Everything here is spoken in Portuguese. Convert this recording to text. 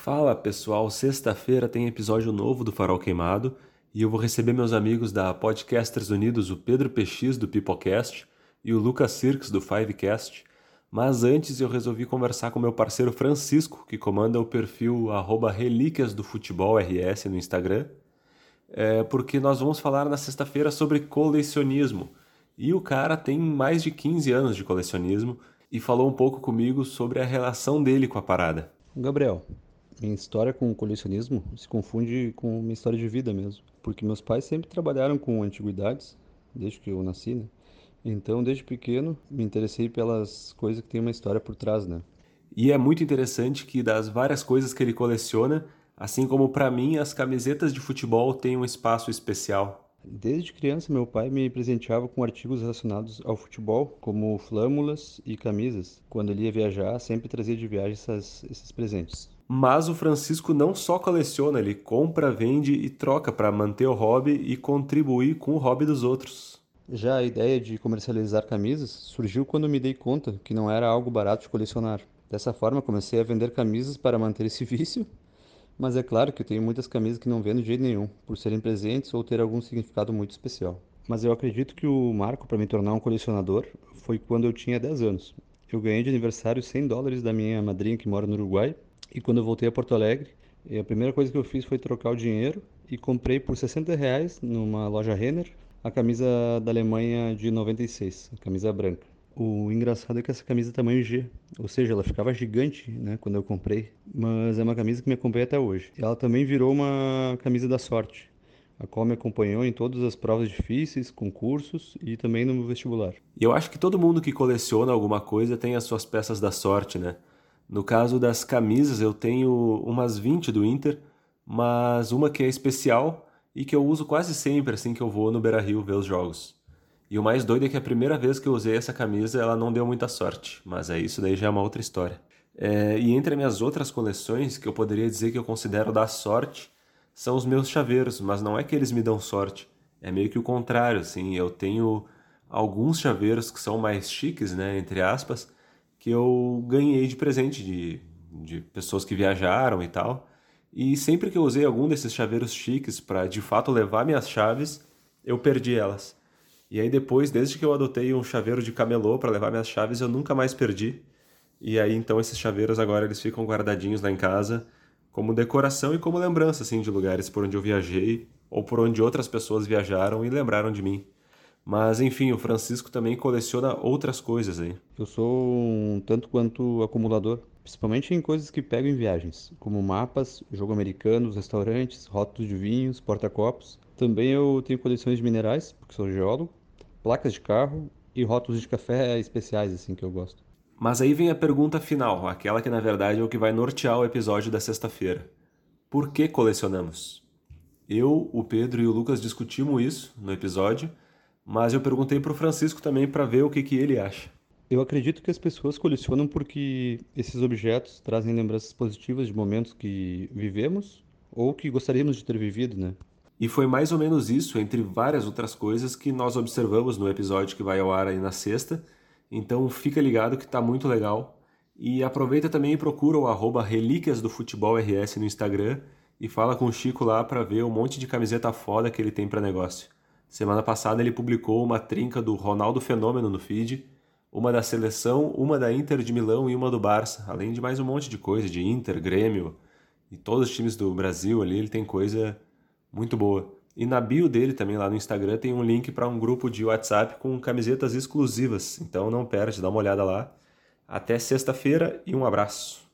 Fala pessoal, sexta-feira tem episódio novo do Farol Queimado e eu vou receber meus amigos da Podcasters Unidos, o Pedro PX do Pipocast e o Lucas Sirks do Fivecast. Mas antes eu resolvi conversar com meu parceiro Francisco, que comanda o perfil Relíquias do Futebol RS no Instagram, é, porque nós vamos falar na sexta-feira sobre colecionismo. E o cara tem mais de 15 anos de colecionismo e falou um pouco comigo sobre a relação dele com a parada. Gabriel, minha história com o colecionismo se confunde com minha história de vida mesmo, porque meus pais sempre trabalharam com antiguidades, desde que eu nasci, né? Então, desde pequeno, me interessei pelas coisas que têm uma história por trás, né? E é muito interessante que das várias coisas que ele coleciona, assim como para mim, as camisetas de futebol têm um espaço especial. Desde criança, meu pai me presenteava com artigos relacionados ao futebol, como flâmulas e camisas. Quando ele ia viajar, sempre trazia de viagem essas, esses presentes. Mas o Francisco não só coleciona, ele compra, vende e troca para manter o hobby e contribuir com o hobby dos outros. Já a ideia de comercializar camisas surgiu quando me dei conta que não era algo barato de colecionar. Dessa forma, comecei a vender camisas para manter esse vício mas é claro que eu tenho muitas camisas que não vendo de jeito nenhum, por serem presentes ou ter algum significado muito especial. Mas eu acredito que o marco para me tornar um colecionador foi quando eu tinha 10 anos. Eu ganhei de aniversário 100 dólares da minha madrinha que mora no Uruguai, e quando eu voltei a Porto Alegre, a primeira coisa que eu fiz foi trocar o dinheiro e comprei por 60 reais numa loja Renner a camisa da Alemanha de 96, a camisa branca. O engraçado é que essa camisa é tamanho G, ou seja, ela ficava gigante, né, quando eu comprei, mas é uma camisa que me acompanha até hoje. Ela também virou uma camisa da sorte, a qual me acompanhou em todas as provas difíceis, concursos e também no vestibular. E eu acho que todo mundo que coleciona alguma coisa tem as suas peças da sorte, né? No caso das camisas, eu tenho umas 20 do Inter, mas uma que é especial e que eu uso quase sempre assim que eu vou no Beira-Rio ver os jogos. E o mais doido é que a primeira vez que eu usei essa camisa, ela não deu muita sorte, mas é isso daí já é uma outra história. É, e entre as minhas outras coleções, que eu poderia dizer que eu considero da sorte, são os meus chaveiros, mas não é que eles me dão sorte, é meio que o contrário, assim, eu tenho alguns chaveiros que são mais chiques, né, entre aspas, que eu ganhei de presente de, de pessoas que viajaram e tal, e sempre que eu usei algum desses chaveiros chiques para de fato levar minhas chaves, eu perdi elas. E aí depois, desde que eu adotei um chaveiro de camelô para levar minhas chaves, eu nunca mais perdi. E aí então esses chaveiros agora eles ficam guardadinhos lá em casa como decoração e como lembrança assim de lugares por onde eu viajei ou por onde outras pessoas viajaram e lembraram de mim. Mas enfim, o Francisco também coleciona outras coisas aí. Eu sou um tanto quanto acumulador, principalmente em coisas que pego em viagens, como mapas, jogo americanos, restaurantes, rótulos de vinhos, porta-copos. Também eu tenho coleções de minerais, porque sou geólogo, placas de carro e rótulos de café especiais, assim, que eu gosto. Mas aí vem a pergunta final, aquela que na verdade é o que vai nortear o episódio da sexta-feira. Por que colecionamos? Eu, o Pedro e o Lucas discutimos isso no episódio, mas eu perguntei para o Francisco também para ver o que, que ele acha. Eu acredito que as pessoas colecionam porque esses objetos trazem lembranças positivas de momentos que vivemos ou que gostaríamos de ter vivido, né? E foi mais ou menos isso, entre várias outras coisas, que nós observamos no episódio que vai ao ar aí na sexta. Então fica ligado que tá muito legal. E aproveita também e procura o arroba Relíquias do Futebol RS no Instagram e fala com o Chico lá para ver um monte de camiseta foda que ele tem para negócio. Semana passada ele publicou uma trinca do Ronaldo Fenômeno no feed, uma da seleção, uma da Inter de Milão e uma do Barça, além de mais um monte de coisa, de Inter, Grêmio e todos os times do Brasil ali, ele tem coisa muito boa. E na bio dele também lá no Instagram tem um link para um grupo de WhatsApp com camisetas exclusivas. Então não perde, dá uma olhada lá. Até sexta-feira e um abraço.